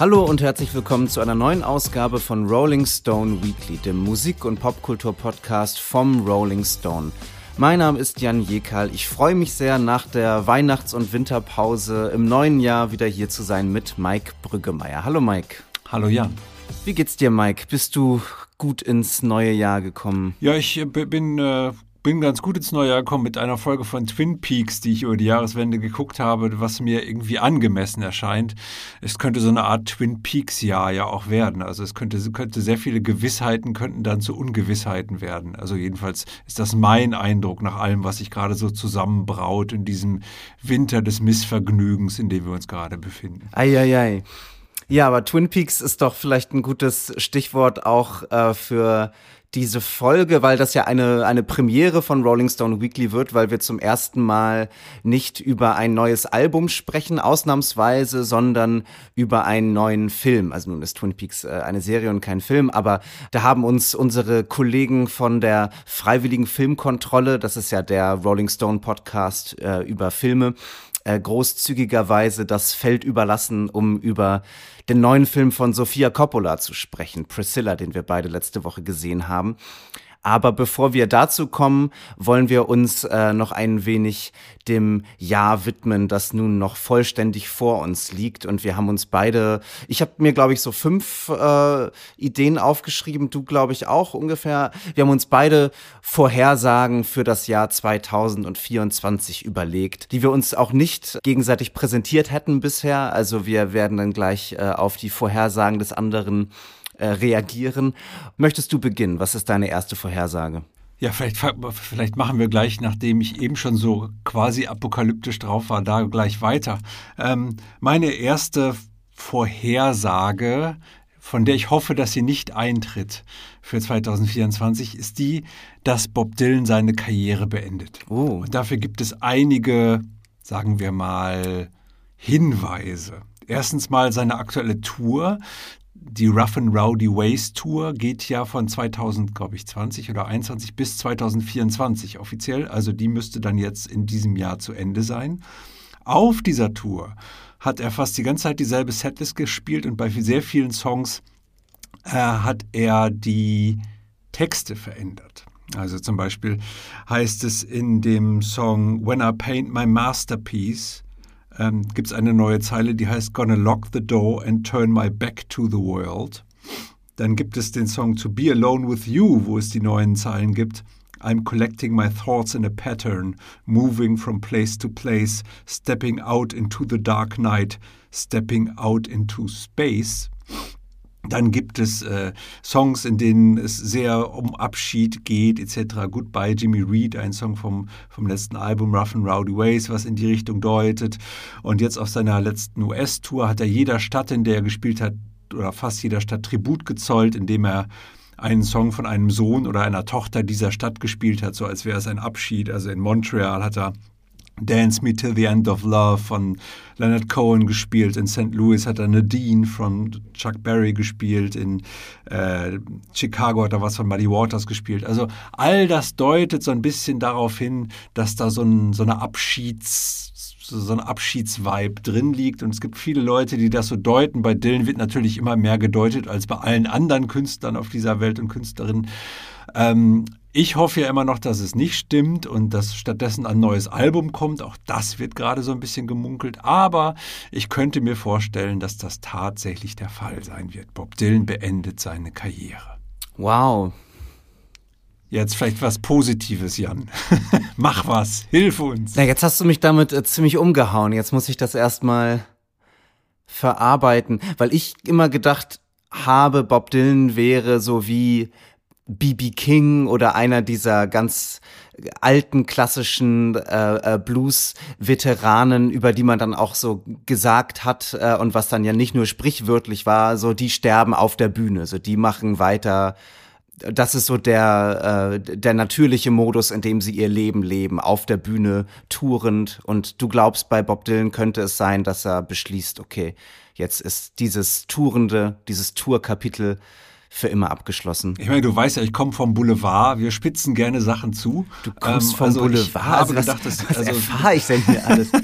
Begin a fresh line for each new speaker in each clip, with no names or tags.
Hallo und herzlich willkommen zu einer neuen Ausgabe von Rolling Stone Weekly, dem Musik- und Popkultur-Podcast vom Rolling Stone. Mein Name ist Jan Jekal. Ich freue mich sehr, nach der Weihnachts- und Winterpause im neuen Jahr wieder hier zu sein mit Mike Brüggemeier. Hallo Mike.
Hallo Jan.
Wie geht's dir, Mike? Bist du gut ins neue Jahr gekommen?
Ja, ich bin äh, bin ganz gut ins neue Jahr gekommen mit einer Folge von Twin Peaks, die ich über die Jahreswende geguckt habe, was mir irgendwie angemessen erscheint. Es könnte so eine Art Twin Peaks Jahr ja auch werden. Also es könnte, könnte sehr viele Gewissheiten könnten dann zu Ungewissheiten werden. Also jedenfalls ist das mein Eindruck nach allem, was sich gerade so zusammenbraut in diesem Winter des Missvergnügens, in dem wir uns gerade befinden.
Eieiei. Ei, ei. Ja, aber Twin Peaks ist doch vielleicht ein gutes Stichwort auch äh, für diese Folge, weil das ja eine, eine Premiere von Rolling Stone Weekly wird, weil wir zum ersten Mal nicht über ein neues Album sprechen, ausnahmsweise, sondern über einen neuen Film. Also nun ist Twin Peaks äh, eine Serie und kein Film, aber da haben uns unsere Kollegen von der Freiwilligen Filmkontrolle, das ist ja der Rolling Stone Podcast äh, über Filme, äh, großzügigerweise das Feld überlassen, um über den neuen Film von Sofia Coppola zu sprechen, Priscilla, den wir beide letzte Woche gesehen haben. Aber bevor wir dazu kommen, wollen wir uns äh, noch ein wenig dem Jahr widmen, das nun noch vollständig vor uns liegt. Und wir haben uns beide, ich habe mir, glaube ich, so fünf äh, Ideen aufgeschrieben, du, glaube ich, auch ungefähr. Wir haben uns beide Vorhersagen für das Jahr 2024 überlegt, die wir uns auch nicht gegenseitig präsentiert hätten bisher. Also wir werden dann gleich äh, auf die Vorhersagen des anderen äh, reagieren. Möchtest du beginnen? Was ist deine erste Vorhersage?
Ja, vielleicht, vielleicht machen wir gleich, nachdem ich eben schon so quasi apokalyptisch drauf war, da gleich weiter. Ähm, meine erste Vorhersage, von der ich hoffe, dass sie nicht eintritt für 2024, ist die, dass Bob Dylan seine Karriere beendet. Oh. Und dafür gibt es einige, sagen wir mal, Hinweise. Erstens mal seine aktuelle Tour, die Rough and Rowdy Ways Tour geht ja von 2000, glaube ich, 20 oder 21 bis 2024 offiziell. Also die müsste dann jetzt in diesem Jahr zu Ende sein. Auf dieser Tour hat er fast die ganze Zeit dieselbe Setlist gespielt und bei sehr vielen Songs äh, hat er die Texte verändert. Also zum Beispiel heißt es in dem Song When I Paint My Masterpiece, ähm, gibt es eine neue Zeile, die heißt Gonna lock the door and turn my back to the world. Dann gibt es den Song To Be Alone with You, wo es die neuen Zeilen gibt. I'm collecting my thoughts in a pattern, moving from place to place, stepping out into the dark night, stepping out into space. Dann gibt es äh, Songs, in denen es sehr um Abschied geht, etc. Goodbye Jimmy Reed, ein Song vom, vom letzten Album Rough and Rowdy Ways, was in die Richtung deutet. Und jetzt auf seiner letzten US-Tour hat er jeder Stadt, in der er gespielt hat, oder fast jeder Stadt Tribut gezollt, indem er einen Song von einem Sohn oder einer Tochter dieser Stadt gespielt hat, so als wäre es ein Abschied. Also in Montreal hat er Dance Me Till the End of Love von Leonard Cohen gespielt. In St. Louis hat er Nadine von Chuck Berry gespielt. In äh, Chicago hat er was von Muddy Waters gespielt. Also all das deutet so ein bisschen darauf hin, dass da so, ein, so eine Abschieds so ein Abschiedsvibe drin liegt und es gibt viele Leute, die das so deuten. Bei Dylan wird natürlich immer mehr gedeutet als bei allen anderen Künstlern auf dieser Welt und Künstlerinnen. Ähm, ich hoffe ja immer noch, dass es nicht stimmt und dass stattdessen ein neues Album kommt. Auch das wird gerade so ein bisschen gemunkelt. Aber ich könnte mir vorstellen, dass das tatsächlich der Fall sein wird. Bob Dylan beendet seine Karriere.
Wow.
Jetzt vielleicht was Positives, Jan. Mach was, hilf uns.
Na, jetzt hast du mich damit äh, ziemlich umgehauen. Jetzt muss ich das erstmal verarbeiten, weil ich immer gedacht habe, Bob Dylan wäre so wie BB King oder einer dieser ganz alten klassischen äh, äh, Blues-Veteranen, über die man dann auch so gesagt hat äh, und was dann ja nicht nur sprichwörtlich war, so die sterben auf der Bühne, so die machen weiter. Das ist so der äh, der natürliche Modus, in dem sie ihr Leben leben, auf der Bühne tourend. Und du glaubst, bei Bob Dylan könnte es sein, dass er beschließt, okay, jetzt ist dieses Tourende, dieses Tourkapitel für immer abgeschlossen.
Ich meine, du weißt ja, ich komme vom Boulevard. Wir spitzen gerne Sachen zu.
Du kommst ähm, vom also Boulevard. Ich habe also
gedacht, dass,
was also, erfahre ich denn hier alles?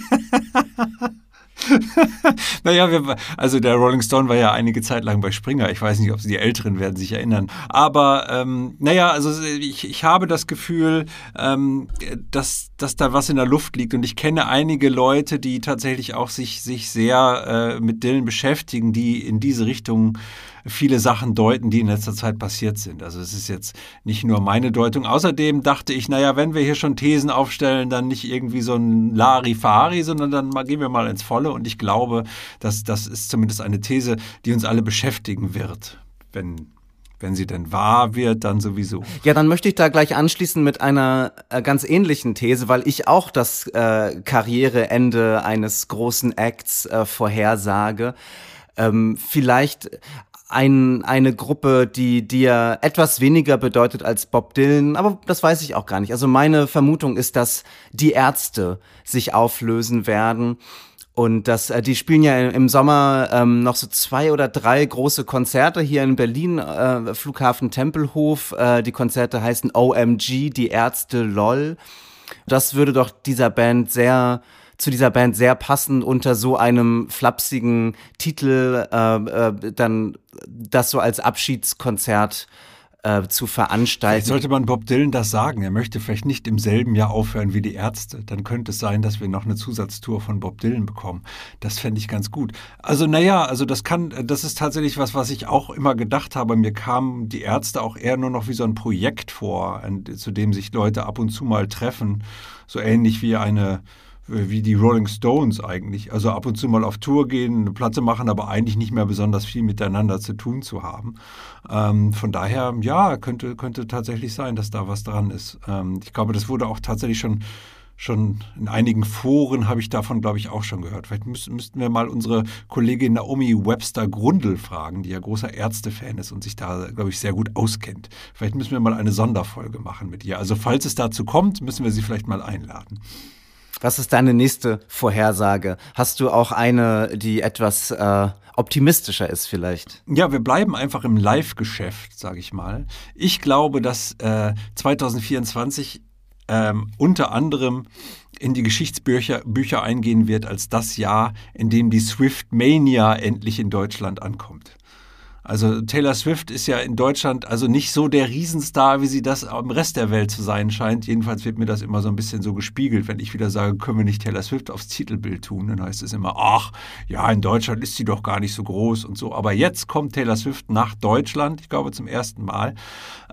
Naja, wir, also der Rolling Stone war ja einige Zeit lang bei Springer. Ich weiß nicht, ob Sie die Älteren werden sich erinnern. Aber ähm, naja, also ich, ich habe das Gefühl, ähm, dass, dass da was in der Luft liegt. Und ich kenne einige Leute, die tatsächlich auch sich, sich sehr äh, mit Dylan beschäftigen, die in diese Richtung viele Sachen deuten, die in letzter Zeit passiert sind. Also es ist jetzt nicht nur meine Deutung. Außerdem dachte ich, naja, wenn wir hier schon Thesen aufstellen, dann nicht irgendwie so ein Larifari, sondern dann mal, gehen wir mal ins Volle. Und ich glaube, dass das ist zumindest eine These, die uns alle beschäftigen wird, wenn wenn sie denn wahr wird, dann sowieso.
Ja, dann möchte ich da gleich anschließen mit einer äh, ganz ähnlichen These, weil ich auch das äh, Karriereende eines großen Acts äh, vorhersage. Ähm, vielleicht ein, eine Gruppe, die dir etwas weniger bedeutet als Bob Dylan, aber das weiß ich auch gar nicht. Also meine Vermutung ist, dass die Ärzte sich auflösen werden. Und das, äh, die spielen ja im Sommer ähm, noch so zwei oder drei große Konzerte hier in Berlin, äh, Flughafen Tempelhof. Äh, die Konzerte heißen OMG, die Ärzte LOL. Das würde doch dieser Band sehr zu dieser Band sehr passend unter so einem flapsigen Titel äh, äh, dann das so als Abschiedskonzert äh, zu veranstalten.
Vielleicht sollte man Bob Dylan das sagen. Er möchte vielleicht nicht im selben Jahr aufhören wie die Ärzte. Dann könnte es sein, dass wir noch eine Zusatztour von Bob Dylan bekommen. Das fände ich ganz gut. Also naja, also das kann, das ist tatsächlich was, was ich auch immer gedacht habe. Mir kamen die Ärzte auch eher nur noch wie so ein Projekt vor, zu dem sich Leute ab und zu mal treffen. So ähnlich wie eine wie die Rolling Stones eigentlich. Also ab und zu mal auf Tour gehen, eine Platte machen, aber eigentlich nicht mehr besonders viel miteinander zu tun zu haben. Ähm, von daher, ja, könnte, könnte tatsächlich sein, dass da was dran ist. Ähm, ich glaube, das wurde auch tatsächlich schon schon in einigen Foren habe ich davon, glaube ich, auch schon gehört. Vielleicht müssten, wir mal unsere Kollegin Naomi Webster Grundl fragen, die ja großer Ärztefan ist und sich da, glaube ich, sehr gut auskennt. Vielleicht müssen wir mal eine Sonderfolge machen mit ihr. Also falls es dazu kommt, müssen wir sie vielleicht mal einladen.
Was ist deine nächste Vorhersage? Hast du auch eine, die etwas äh, optimistischer ist vielleicht?
Ja, wir bleiben einfach im Live-Geschäft, sage ich mal. Ich glaube, dass äh, 2024 ähm, unter anderem in die Geschichtsbücher Bücher eingehen wird als das Jahr, in dem die Swift Mania endlich in Deutschland ankommt. Also Taylor Swift ist ja in Deutschland also nicht so der Riesenstar, wie sie das im Rest der Welt zu sein scheint. Jedenfalls wird mir das immer so ein bisschen so gespiegelt, wenn ich wieder sage, können wir nicht Taylor Swift aufs Titelbild tun, dann heißt es immer, ach, ja, in Deutschland ist sie doch gar nicht so groß und so. Aber jetzt kommt Taylor Swift nach Deutschland, ich glaube zum ersten Mal.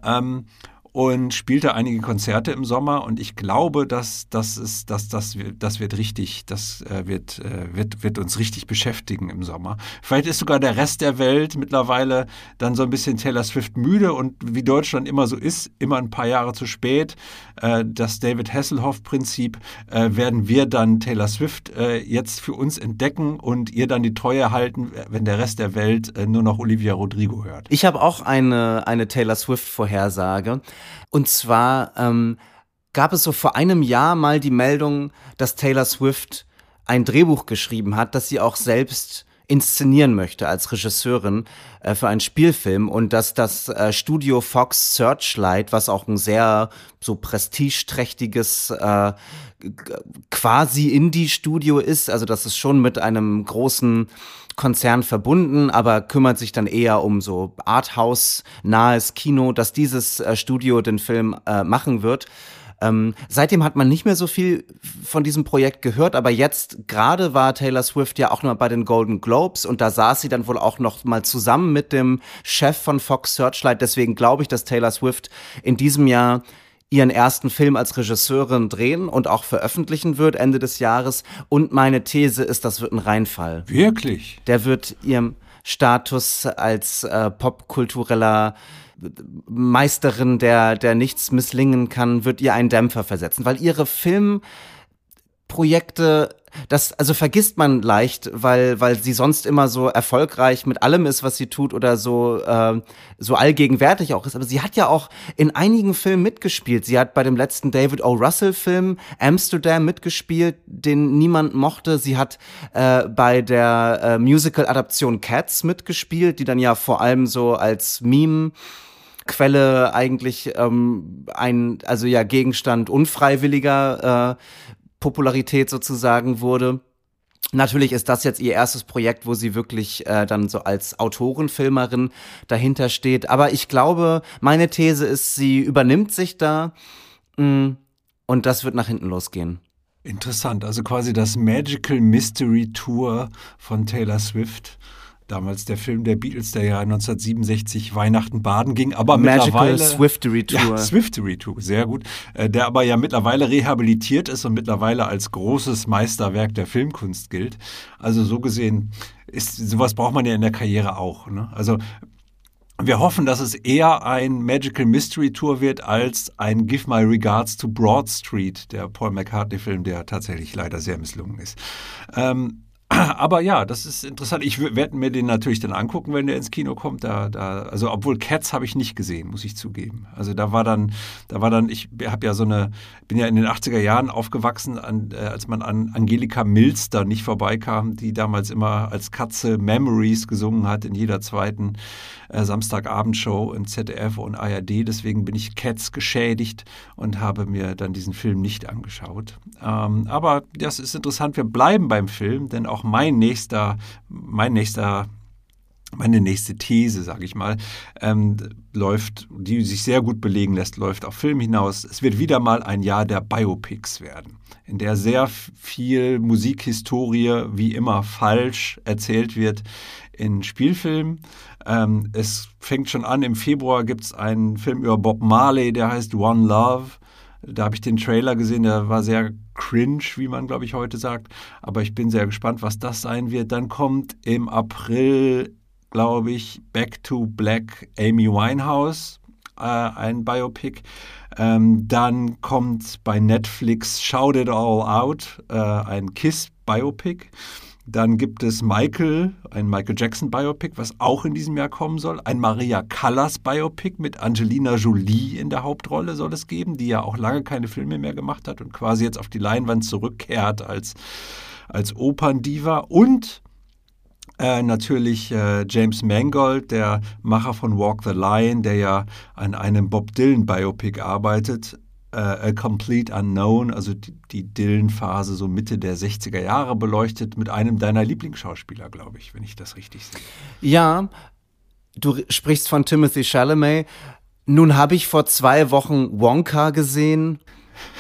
Ähm, und spielte einige Konzerte im Sommer und ich glaube, dass das ist, dass das, das wird richtig, das äh, wird, äh, wird, wird uns richtig beschäftigen im Sommer. Vielleicht ist sogar der Rest der Welt mittlerweile dann so ein bisschen Taylor Swift müde und wie Deutschland immer so ist, immer ein paar Jahre zu spät. Äh, das David Hasselhoff-Prinzip werden wir dann Taylor Swift jetzt für uns entdecken und ihr dann die Treue halten, wenn der Rest der Welt nur noch Olivia Rodrigo hört.
Ich habe auch eine, eine Taylor Swift-Vorhersage. Und zwar ähm, gab es so vor einem Jahr mal die Meldung, dass Taylor Swift ein Drehbuch geschrieben hat, das sie auch selbst inszenieren möchte als Regisseurin äh, für einen Spielfilm und dass das äh, Studio Fox Searchlight, was auch ein sehr so prestigeträchtiges äh, quasi Indie-Studio ist, also das ist schon mit einem großen Konzern verbunden, aber kümmert sich dann eher um so Arthouse-nahes Kino, dass dieses äh, Studio den Film äh, machen wird. Ähm, seitdem hat man nicht mehr so viel von diesem Projekt gehört, aber jetzt gerade war Taylor Swift ja auch noch bei den Golden Globes und da saß sie dann wohl auch noch mal zusammen mit dem Chef von Fox Searchlight. Deswegen glaube ich, dass Taylor Swift in diesem Jahr ihren ersten Film als Regisseurin drehen und auch veröffentlichen wird Ende des Jahres. Und meine These ist, das wird ein Reinfall.
Wirklich?
Der wird ihrem Status als äh, popkultureller Meisterin, der, der nichts misslingen kann, wird ihr einen Dämpfer versetzen, weil ihre Filmprojekte das also vergisst man leicht, weil weil sie sonst immer so erfolgreich mit allem ist, was sie tut oder so äh, so allgegenwärtig auch ist. Aber sie hat ja auch in einigen Filmen mitgespielt. Sie hat bei dem letzten David O. Russell Film Amsterdam mitgespielt, den niemand mochte. Sie hat äh, bei der äh, Musical Adaption Cats mitgespielt, die dann ja vor allem so als Meme Quelle eigentlich ähm, ein, also ja Gegenstand unfreiwilliger äh, Popularität sozusagen wurde. Natürlich ist das jetzt ihr erstes Projekt, wo sie wirklich äh, dann so als Autorenfilmerin dahinter steht. Aber ich glaube, meine These ist, sie übernimmt sich da mh, mm, und das wird nach hinten losgehen.
Interessant, also quasi das Magical Mystery Tour von Taylor Swift damals der Film der Beatles, der ja 1967 Weihnachten baden ging, aber
Magical
mittlerweile
Swiftery Tour.
Ja, Swiftery Tour, sehr gut. Äh, der aber ja mittlerweile rehabilitiert ist und mittlerweile als großes Meisterwerk der Filmkunst gilt. Also so gesehen ist sowas braucht man ja in der Karriere auch. Ne? Also wir hoffen, dass es eher ein Magical Mystery Tour wird als ein Give My Regards to Broad Street, der Paul McCartney-Film, der tatsächlich leider sehr misslungen ist. Ähm, aber ja, das ist interessant. Ich werde mir den natürlich dann angucken, wenn der ins Kino kommt. Da, da, also obwohl Cats habe ich nicht gesehen, muss ich zugeben. Also da war dann, da war dann, ich habe ja so eine, bin ja in den 80er Jahren aufgewachsen, an, äh, als man an Angelika Mills da nicht vorbeikam, die damals immer als Katze Memories gesungen hat in jeder zweiten äh, Samstagabendshow in ZDF und ARD. Deswegen bin ich Cats geschädigt und habe mir dann diesen Film nicht angeschaut. Ähm, aber das ist interessant. Wir bleiben beim Film, denn auch mein nächster, mein nächster meine nächste These, sage ich mal, ähm, läuft, die sich sehr gut belegen lässt, läuft auf Film hinaus. Es wird wieder mal ein Jahr der Biopics werden, in der sehr viel Musikhistorie wie immer falsch erzählt wird in Spielfilmen. Ähm, es fängt schon an, im Februar gibt es einen Film über Bob Marley, der heißt One Love. Da habe ich den Trailer gesehen, der war sehr cringe, wie man, glaube ich, heute sagt. Aber ich bin sehr gespannt, was das sein wird. Dann kommt im April, glaube ich, Back to Black Amy Winehouse, äh, ein Biopic. Ähm, dann kommt bei Netflix Shout It All Out, äh, ein Kiss-Biopic. Dann gibt es Michael, ein Michael Jackson Biopic, was auch in diesem Jahr kommen soll. Ein Maria Callas Biopic mit Angelina Jolie in der Hauptrolle soll es geben, die ja auch lange keine Filme mehr gemacht hat und quasi jetzt auf die Leinwand zurückkehrt als, als Operndiva. Und äh, natürlich äh, James Mangold, der Macher von Walk the Line, der ja an einem Bob Dylan Biopic arbeitet, äh, A Complete Unknown, also die, die Dylan-Phase so Mitte der 60er Jahre beleuchtet, mit einem deiner Lieblingsschauspieler, glaube ich, wenn ich das richtig sehe.
Ja, du sprichst von Timothy Chalamet. Nun habe ich vor zwei Wochen Wonka gesehen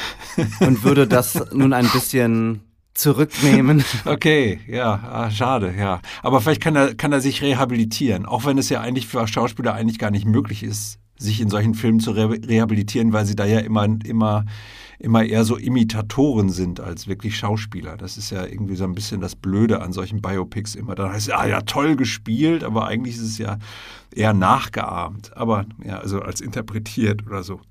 und würde das nun ein bisschen zurücknehmen.
Okay, ja, ah, schade, ja. Aber vielleicht kann er, kann er sich rehabilitieren, auch wenn es ja eigentlich für Schauspieler eigentlich gar nicht möglich ist, sich in solchen Filmen zu re rehabilitieren, weil sie da ja immer, immer, immer eher so Imitatoren sind als wirklich Schauspieler. Das ist ja irgendwie so ein bisschen das Blöde an solchen Biopics immer. Da heißt es, ah ja, toll gespielt, aber eigentlich ist es ja eher nachgeahmt. Aber ja, also als interpretiert oder so.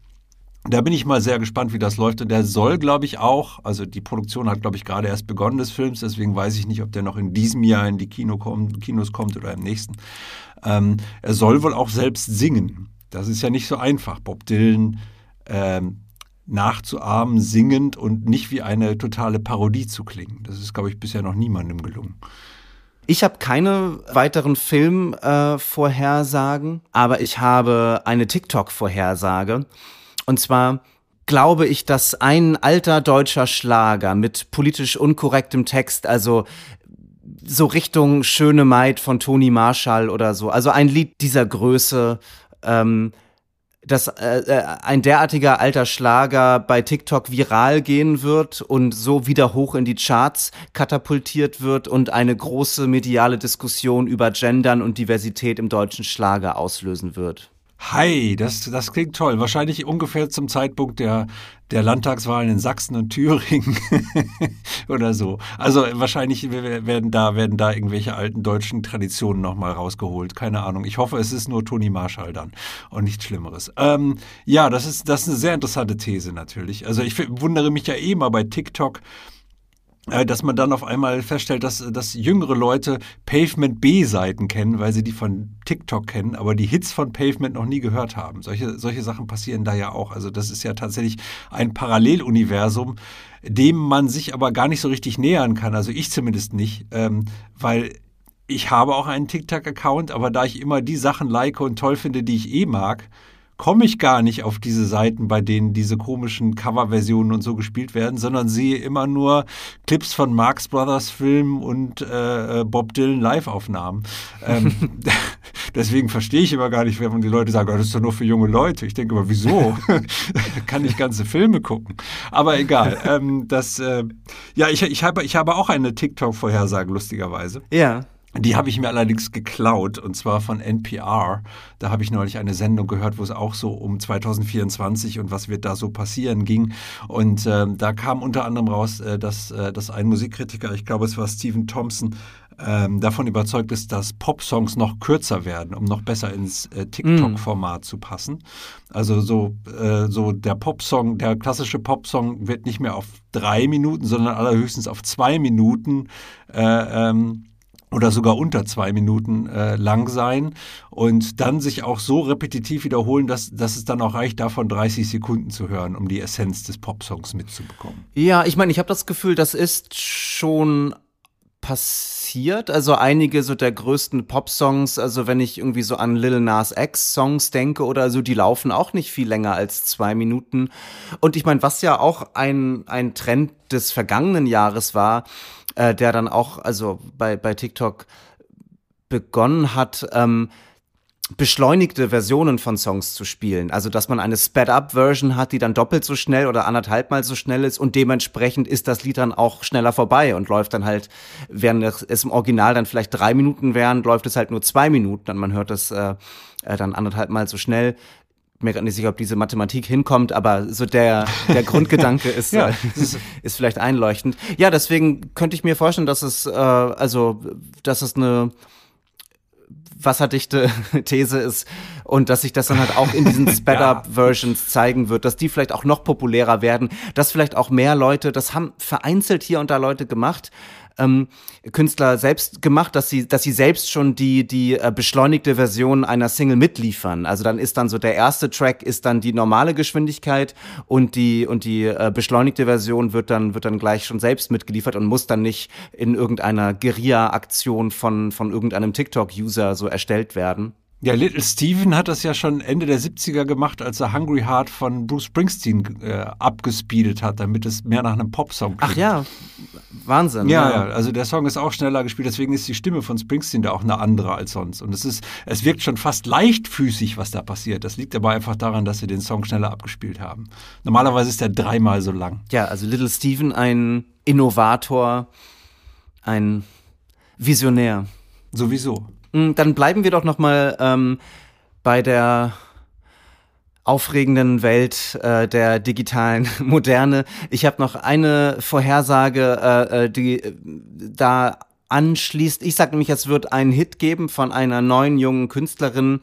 Da bin ich mal sehr gespannt, wie das läuft. Und der soll, glaube ich, auch, also die Produktion hat, glaube ich, gerade erst begonnen des Films, deswegen weiß ich nicht, ob der noch in diesem Jahr in die Kino kommt, Kinos kommt oder im nächsten. Ähm, er soll wohl auch selbst singen. Das ist ja nicht so einfach, Bob Dylan ähm, nachzuahmen, singend und nicht wie eine totale Parodie zu klingen. Das ist, glaube ich, bisher noch niemandem gelungen.
Ich habe keine weiteren Filmvorhersagen, äh, aber ich habe eine TikTok-Vorhersage. Und zwar glaube ich, dass ein alter deutscher Schlager mit politisch unkorrektem Text, also so Richtung Schöne Maid von Toni Marshall oder so, also ein Lied dieser Größe ähm, dass äh, äh, ein derartiger alter Schlager bei TikTok viral gehen wird und so wieder hoch in die Charts katapultiert wird und eine große mediale Diskussion über Gendern und Diversität im deutschen Schlager auslösen wird.
Hi, das, das klingt toll. Wahrscheinlich ungefähr zum Zeitpunkt der, der Landtagswahlen in Sachsen und Thüringen oder so. Also wahrscheinlich werden da, werden da irgendwelche alten deutschen Traditionen nochmal rausgeholt. Keine Ahnung. Ich hoffe, es ist nur Toni Marshall dann und nichts Schlimmeres. Ähm, ja, das ist, das ist eine sehr interessante These natürlich. Also ich wundere mich ja eh mal bei TikTok, dass man dann auf einmal feststellt, dass, dass jüngere Leute Pavement B-Seiten kennen, weil sie die von TikTok kennen, aber die Hits von Pavement noch nie gehört haben. Solche, solche Sachen passieren da ja auch. Also das ist ja tatsächlich ein Paralleluniversum, dem man sich aber gar nicht so richtig nähern kann. Also ich zumindest nicht, ähm, weil ich habe auch einen TikTok-Account, aber da ich immer die Sachen like und toll finde, die ich eh mag, komme ich gar nicht auf diese Seiten, bei denen diese komischen Coverversionen und so gespielt werden, sondern sehe immer nur Clips von Marx Brothers Filmen und äh, äh Bob Dylan Live-Aufnahmen. Ähm, deswegen verstehe ich immer gar nicht, wenn die Leute sagen, oh, das ist doch nur für junge Leute. Ich denke immer, wieso? Kann ich ganze Filme gucken? Aber egal. Ähm, das, äh, ja, ich, ich, habe, ich habe auch eine TikTok-Vorhersage, lustigerweise.
Ja.
Die habe ich mir allerdings geklaut und zwar von NPR. Da habe ich neulich eine Sendung gehört, wo es auch so um 2024 und was wird da so passieren ging. Und äh, da kam unter anderem raus, äh, dass, äh, dass ein Musikkritiker, ich glaube es war Stephen Thompson, ähm, davon überzeugt ist, dass Pop-Songs noch kürzer werden, um noch besser ins äh, TikTok-Format zu passen. Also so, äh, so der Pop-Song, der klassische Pop-Song wird nicht mehr auf drei Minuten, sondern allerhöchstens auf zwei Minuten äh, ähm, oder sogar unter zwei Minuten äh, lang sein und dann sich auch so repetitiv wiederholen, dass, dass es dann auch reicht, davon 30 Sekunden zu hören, um die Essenz des Popsongs mitzubekommen.
Ja, ich meine, ich habe das Gefühl, das ist schon passiert. Also einige so der größten Pop-Songs, also wenn ich irgendwie so an Lil Nas X-Songs denke oder so, die laufen auch nicht viel länger als zwei Minuten. Und ich meine, was ja auch ein, ein Trend des vergangenen Jahres war, äh, der dann auch, also bei, bei TikTok begonnen hat, ähm, beschleunigte Versionen von Songs zu spielen. Also, dass man eine Sped-Up-Version hat, die dann doppelt so schnell oder anderthalbmal so schnell ist und dementsprechend ist das Lied dann auch schneller vorbei und läuft dann halt, während es im Original dann vielleicht drei Minuten wären, läuft es halt nur zwei Minuten und man hört es äh, äh, dann anderthalbmal so schnell mir gerade nicht sicher, ob diese Mathematik hinkommt, aber so der, der Grundgedanke ist, ja. äh, ist vielleicht einleuchtend. Ja, deswegen könnte ich mir vorstellen, dass es, äh, also, dass es eine wasserdichte These ist und dass sich das dann halt auch in diesen Sped-Up-Versions zeigen wird, dass die vielleicht auch noch populärer werden, dass vielleicht auch mehr Leute, das haben vereinzelt hier und da Leute gemacht, ähm, Künstler selbst gemacht, dass sie, dass sie selbst schon die, die äh, beschleunigte Version einer Single mitliefern. Also dann ist dann so der erste Track ist dann die normale Geschwindigkeit und die, und die äh, beschleunigte Version wird dann, wird dann gleich schon selbst mitgeliefert und muss dann nicht in irgendeiner Guerilla-Aktion von, von irgendeinem TikTok-User so erstellt werden.
Ja, Little Steven hat das ja schon Ende der 70er gemacht, als er Hungry Heart von Bruce Springsteen äh, abgespeedet hat, damit es mehr nach einem Popsong
klingt. Ach ja, Wahnsinn.
Ja, ja, also der Song ist auch schneller gespielt, deswegen ist die Stimme von Springsteen da auch eine andere als sonst. Und es ist, es wirkt schon fast leichtfüßig, was da passiert. Das liegt aber einfach daran, dass sie den Song schneller abgespielt haben. Normalerweise ist er dreimal so lang.
Ja, also Little Steven, ein Innovator, ein Visionär.
Sowieso.
Hm, dann bleiben wir doch noch mal ähm, bei der aufregenden Welt äh, der digitalen Moderne. Ich habe noch eine Vorhersage, äh, äh die äh, da anschließt. Ich sage nämlich, es wird einen Hit geben von einer neuen jungen Künstlerin,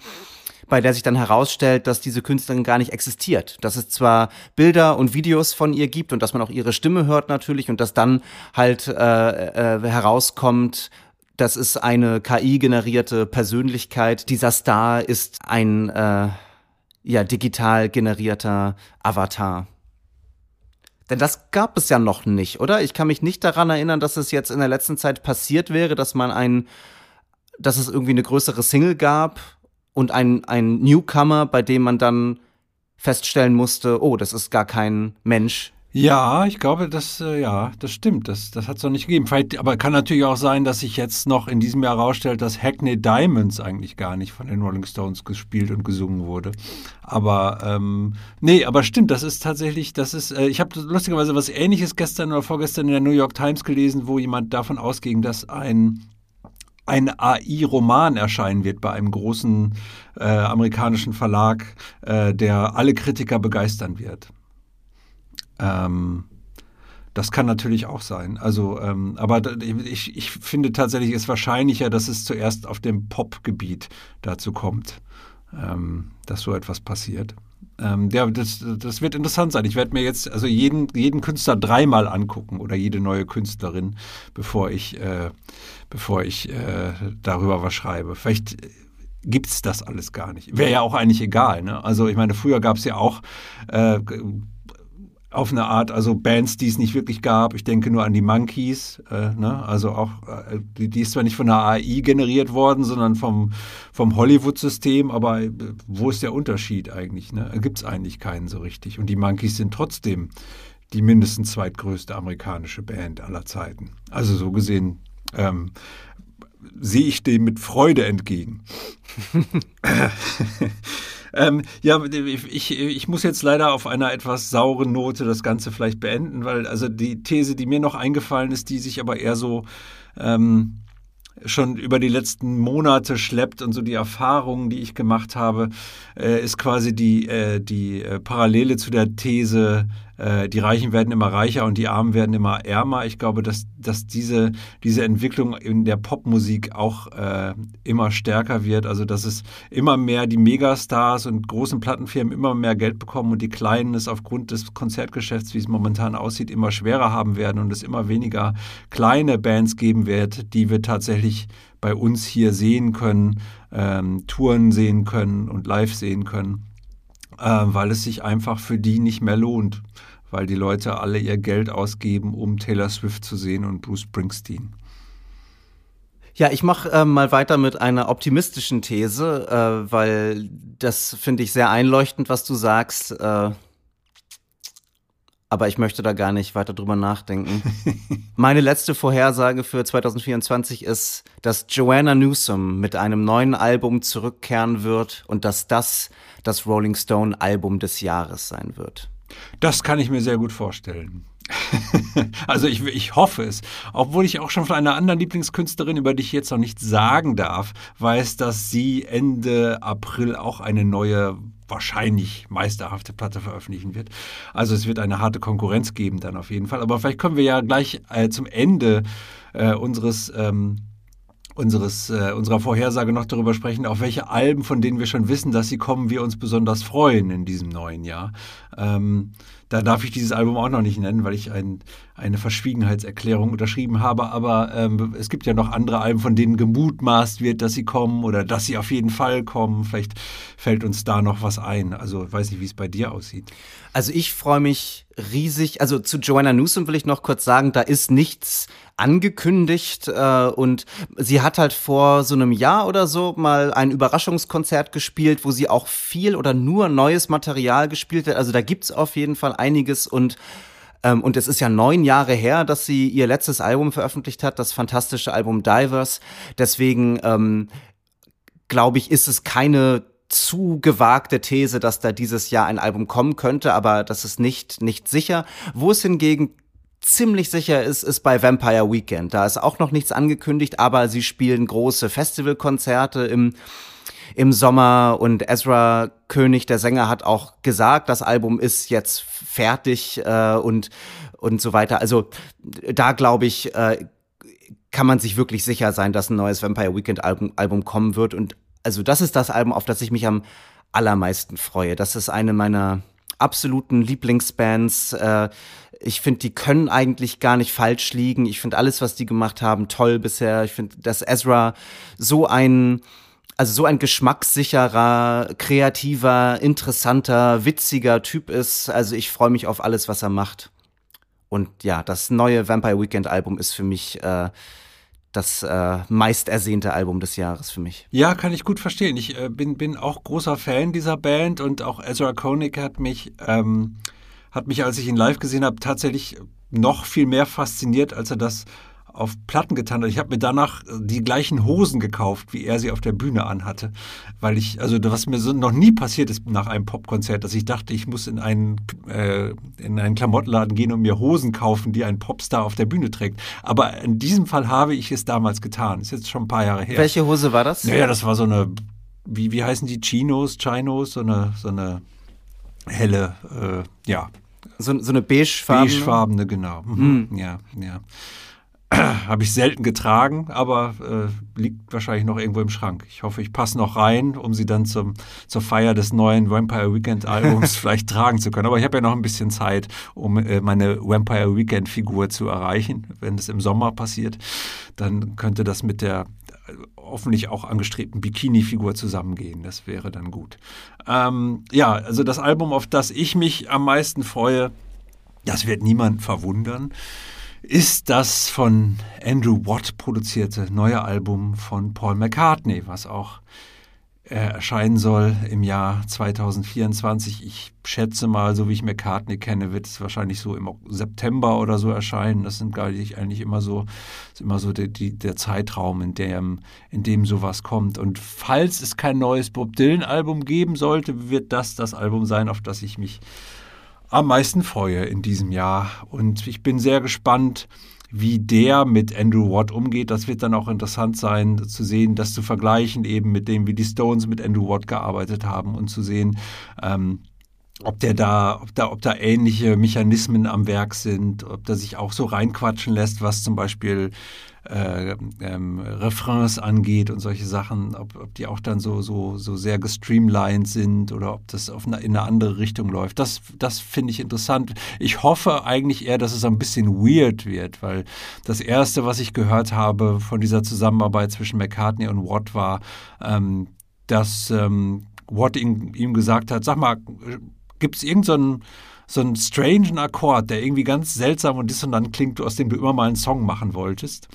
bei der sich dann herausstellt, dass diese Künstlerin gar nicht existiert. Dass es zwar Bilder und Videos von ihr gibt und dass man auch ihre Stimme hört natürlich und dass dann halt äh, äh, herauskommt, das ist eine KI-generierte Persönlichkeit. Dieser Star ist ein äh, ja, digital generierter Avatar. Denn das gab es ja noch nicht, oder? Ich kann mich nicht daran erinnern, dass es jetzt in der letzten Zeit passiert wäre, dass man ein, dass es irgendwie eine größere Single gab und ein, ein Newcomer, bei dem man dann feststellen musste, oh, das ist gar kein Mensch,
ja, ich glaube, das, äh, ja, das stimmt. Das, das hat es noch nicht gegeben. Vielleicht, aber kann natürlich auch sein, dass sich jetzt noch in diesem Jahr herausstellt, dass Hackney Diamonds eigentlich gar nicht von den Rolling Stones gespielt und gesungen wurde. Aber ähm, nee, aber stimmt, das ist tatsächlich, das ist, äh, ich habe lustigerweise was ähnliches gestern oder vorgestern in der New York Times gelesen, wo jemand davon ausging, dass ein ein AI-Roman erscheinen wird bei einem großen äh, amerikanischen Verlag, äh, der alle Kritiker begeistern wird. Ähm, das kann natürlich auch sein. Also, ähm, aber ich, ich finde tatsächlich es wahrscheinlicher, dass es zuerst auf dem Pop-Gebiet dazu kommt, ähm, dass so etwas passiert. Ähm, ja, das, das wird interessant sein. Ich werde mir jetzt also jeden, jeden Künstler dreimal angucken oder jede neue Künstlerin, bevor ich, äh, bevor ich äh, darüber was schreibe. Vielleicht gibt es das alles gar nicht. Wäre ja auch eigentlich egal. Ne? Also ich meine, früher gab es ja auch äh, auf eine Art, also Bands, die es nicht wirklich gab. Ich denke nur an die Monkeys, äh, ne? also auch, äh, die, die ist zwar nicht von der AI generiert worden, sondern vom, vom Hollywood-System, aber äh, wo ist der Unterschied eigentlich? Ne? Gibt es eigentlich keinen so richtig. Und die Monkeys sind trotzdem die mindestens zweitgrößte amerikanische Band aller Zeiten. Also so gesehen ähm, sehe ich dem mit Freude entgegen. ähm, ja, ich, ich muss jetzt leider auf einer etwas sauren Note das Ganze vielleicht beenden, weil also die These, die mir noch eingefallen ist, die sich aber eher so ähm, schon über die letzten Monate schleppt und so die Erfahrungen, die ich gemacht habe, äh, ist quasi die, äh, die äh, Parallele zu der These, äh, die Reichen werden immer reicher und die Armen werden immer ärmer. Ich glaube, dass, dass diese, diese Entwicklung in der Popmusik auch äh, immer stärker wird. Also, dass es immer mehr die Megastars und großen Plattenfirmen immer mehr Geld bekommen und die Kleinen es aufgrund des Konzertgeschäfts, wie es momentan aussieht, immer schwerer haben werden und es immer weniger kleine Bands geben wird, die wir tatsächlich bei uns hier sehen können, ähm, Touren sehen können und live sehen können, weil es sich einfach für die nicht mehr lohnt weil die Leute alle ihr Geld ausgeben, um Taylor Swift zu sehen und Bruce Springsteen.
Ja, ich mache äh, mal weiter mit einer optimistischen These, äh, weil das finde ich sehr einleuchtend, was du sagst. Äh, aber ich möchte da gar nicht weiter drüber nachdenken. Meine letzte Vorhersage für 2024 ist, dass Joanna Newsom mit einem neuen Album zurückkehren wird und dass das das Rolling Stone Album des Jahres sein wird.
Das kann ich mir sehr gut vorstellen. also ich, ich hoffe es. Obwohl ich auch schon von einer anderen Lieblingskünstlerin, über die ich jetzt noch nichts sagen darf, weiß, dass sie Ende April auch eine neue, wahrscheinlich meisterhafte Platte veröffentlichen wird. Also es wird eine harte Konkurrenz geben dann auf jeden Fall. Aber vielleicht können wir ja gleich äh, zum Ende äh, unseres ähm, unseres, äh, unserer Vorhersage noch darüber sprechen, auf welche Alben, von denen wir schon wissen, dass sie kommen, wir uns besonders freuen in diesem neuen Jahr. Ähm, da darf ich dieses Album auch noch nicht nennen, weil ich ein, eine Verschwiegenheitserklärung unterschrieben habe. Aber ähm, es gibt ja noch andere Alben, von denen gemutmaßt wird, dass sie kommen oder dass sie auf jeden Fall kommen. Vielleicht fällt uns da noch was ein. Also weiß nicht, wie es bei dir aussieht.
Also ich freue mich riesig. Also zu Joanna Newsom will ich noch kurz sagen, da ist nichts angekündigt äh, und sie hat halt vor so einem Jahr oder so mal ein Überraschungskonzert gespielt, wo sie auch viel oder nur neues Material gespielt hat. Also da gibt's auf jeden Fall einiges und ähm, und es ist ja neun Jahre her, dass sie ihr letztes Album veröffentlicht hat, das fantastische Album Divers. Deswegen ähm, glaube ich, ist es keine zu gewagte These, dass da dieses Jahr ein Album kommen könnte, aber das ist nicht, nicht sicher. Wo es hingegen ziemlich sicher ist, ist bei Vampire Weekend. Da ist auch noch nichts angekündigt, aber sie spielen große Festivalkonzerte im im Sommer und Ezra König, der Sänger, hat auch gesagt, das Album ist jetzt fertig äh, und und so weiter. Also da glaube ich, äh, kann man sich wirklich sicher sein, dass ein neues Vampire Weekend Album, Album kommen wird. Und also das ist das Album, auf das ich mich am allermeisten freue. Das ist eine meiner absoluten Lieblingsbands. Äh, ich finde, die können eigentlich gar nicht falsch liegen. Ich finde alles, was die gemacht haben, toll bisher. Ich finde, dass Ezra so ein also so ein geschmackssicherer, kreativer, interessanter, witziger Typ ist. Also ich freue mich auf alles, was er macht. Und ja, das neue Vampire Weekend Album ist für mich äh, das äh, meist ersehnte Album des Jahres für mich.
Ja, kann ich gut verstehen. Ich äh, bin, bin auch großer Fan dieser Band und auch Ezra Koenig hat mich, ähm, hat mich, als ich ihn live gesehen habe, tatsächlich noch viel mehr fasziniert, als er das auf Platten getan hat. Ich habe mir danach die gleichen Hosen gekauft, wie er sie auf der Bühne anhatte. Weil ich, also was mir so noch nie passiert ist nach einem Popkonzert, dass ich dachte, ich muss in einen, äh, in einen Klamottenladen gehen und mir Hosen kaufen, die ein Popstar auf der Bühne trägt. Aber in diesem Fall habe ich es damals getan. Ist jetzt schon ein paar Jahre her.
Welche Hose war das?
Naja, das war so eine, wie, wie heißen die? Chinos, Chinos, so eine, so eine helle, äh, ja.
So, so eine beigefarbene?
Beigefarbene, genau. Mhm. Mhm. Ja, ja. Habe ich selten getragen, aber äh, liegt wahrscheinlich noch irgendwo im Schrank. Ich hoffe, ich passe noch rein, um sie dann zum, zur Feier des neuen Vampire Weekend Albums vielleicht tragen zu können. Aber ich habe ja noch ein bisschen Zeit, um äh, meine Vampire Weekend Figur zu erreichen. Wenn es im Sommer passiert, dann könnte das mit der äh, hoffentlich auch angestrebten Bikini-Figur zusammengehen. Das wäre dann gut. Ähm, ja, also das Album, auf das ich mich am meisten freue, das wird niemand verwundern, ist das von Andrew Watt produzierte neue Album von Paul McCartney, was auch äh, erscheinen soll im Jahr 2024. Ich schätze mal, so wie ich McCartney kenne, wird es wahrscheinlich so im September oder so erscheinen. Das sind eigentlich immer so, ist immer so die, die, der Zeitraum, in dem, in dem sowas kommt. Und falls es kein neues Bob Dylan-Album geben sollte, wird das das Album sein, auf das ich mich am meisten freue in diesem Jahr. Und ich bin sehr gespannt, wie der mit Andrew Watt umgeht. Das wird dann auch interessant sein zu sehen, das zu vergleichen eben mit dem, wie die Stones mit Andrew Watt gearbeitet haben und zu sehen, ähm, ob der da, ob da, ob da ähnliche Mechanismen am Werk sind, ob der sich auch so reinquatschen lässt, was zum Beispiel äh, ähm, Refrains angeht und solche Sachen, ob, ob die auch dann so, so, so sehr gestreamlined sind oder ob das auf eine, in eine andere Richtung läuft. Das, das finde ich interessant. Ich hoffe eigentlich eher, dass es ein bisschen weird wird, weil das Erste, was ich gehört habe von dieser Zusammenarbeit zwischen McCartney und Watt war, ähm, dass ähm, Watt ihm, ihm gesagt hat, sag mal, gibt es irgendeinen so so einen strangen Akkord, der irgendwie ganz seltsam und dissonant klingt, aus dem du immer mal einen Song machen wolltest.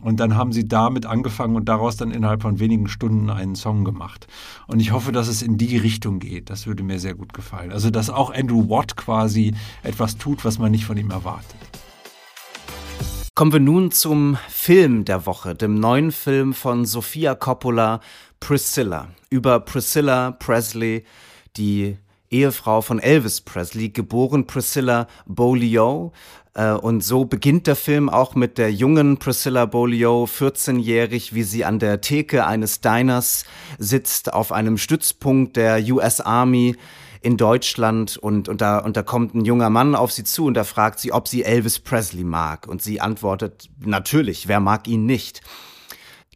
Und dann haben sie damit angefangen und daraus dann innerhalb von wenigen Stunden einen Song gemacht. Und ich hoffe, dass es in die Richtung geht. Das würde mir sehr gut gefallen. Also, dass auch Andrew Watt quasi etwas tut, was man nicht von ihm erwartet.
Kommen wir nun zum Film der Woche, dem neuen Film von Sofia Coppola, Priscilla. Über Priscilla Presley, die Ehefrau von Elvis Presley, geboren Priscilla Beaulieu. Äh, und so beginnt der Film auch mit der jungen Priscilla Beaulieu, 14-jährig, wie sie an der Theke eines Diners sitzt, auf einem Stützpunkt der US Army in Deutschland und, und, da, und da kommt ein junger Mann auf sie zu und da fragt sie, ob sie Elvis Presley mag. Und sie antwortet, natürlich, wer mag ihn nicht?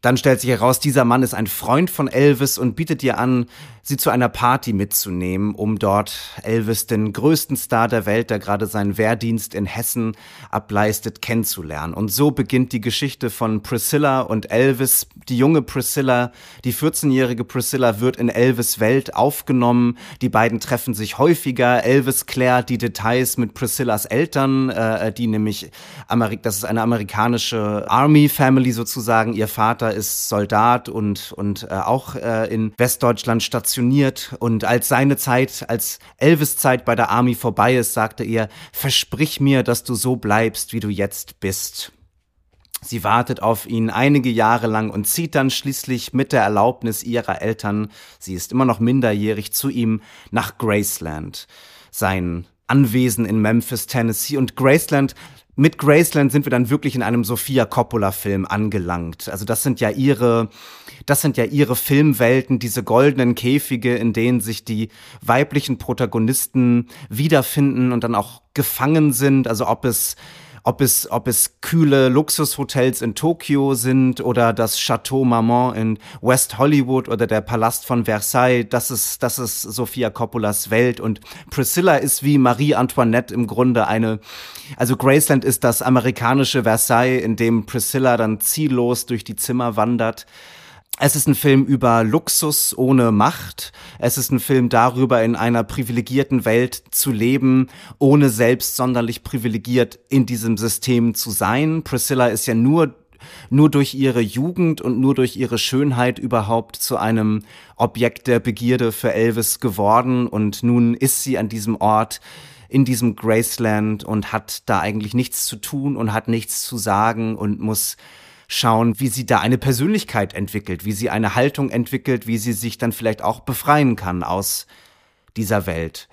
Dann stellt sich heraus, dieser Mann ist ein Freund von Elvis und bietet ihr an, sie zu einer Party mitzunehmen, um dort Elvis, den größten Star der Welt, der gerade seinen Wehrdienst in Hessen ableistet, kennenzulernen. Und so beginnt die Geschichte von Priscilla und Elvis. Die junge Priscilla, die 14-jährige Priscilla wird in Elvis Welt aufgenommen. Die beiden treffen sich häufiger. Elvis klärt die Details mit Priscillas Eltern, äh, die nämlich, Amerik das ist eine amerikanische Army Family sozusagen. Ihr Vater ist Soldat und, und äh, auch äh, in Westdeutschland stationiert stationiert und als seine Zeit, als Elvis Zeit bei der Army vorbei ist, sagte er, versprich mir, dass du so bleibst, wie du jetzt bist. Sie wartet auf ihn einige Jahre lang und zieht dann schließlich mit der Erlaubnis ihrer Eltern, sie ist immer noch minderjährig, zu ihm nach Graceland, sein Anwesen in Memphis, Tennessee. Und Graceland mit Graceland sind wir dann wirklich in einem Sofia Coppola-Film angelangt. Also das sind ja ihre, das sind ja ihre Filmwelten, diese goldenen Käfige, in denen sich die weiblichen Protagonisten wiederfinden und dann auch gefangen sind. Also ob es ob es, ob es kühle Luxushotels in Tokio sind oder das Chateau Marmont in West Hollywood oder der Palast von Versailles, das ist, das ist Sofia Coppolas Welt und Priscilla ist wie Marie Antoinette im Grunde eine, also Graceland ist das amerikanische Versailles, in dem Priscilla dann ziellos durch die Zimmer wandert. Es ist ein Film über Luxus ohne Macht. Es ist ein Film darüber, in einer privilegierten Welt zu leben, ohne selbst sonderlich privilegiert in diesem System zu sein. Priscilla ist ja nur nur durch ihre Jugend und nur durch ihre Schönheit überhaupt zu einem Objekt der Begierde für Elvis geworden und nun ist sie an diesem Ort in diesem Graceland und hat da eigentlich nichts zu tun und hat nichts zu sagen und muss schauen, wie sie da eine Persönlichkeit entwickelt, wie sie eine Haltung entwickelt, wie sie sich dann vielleicht auch befreien kann aus dieser Welt.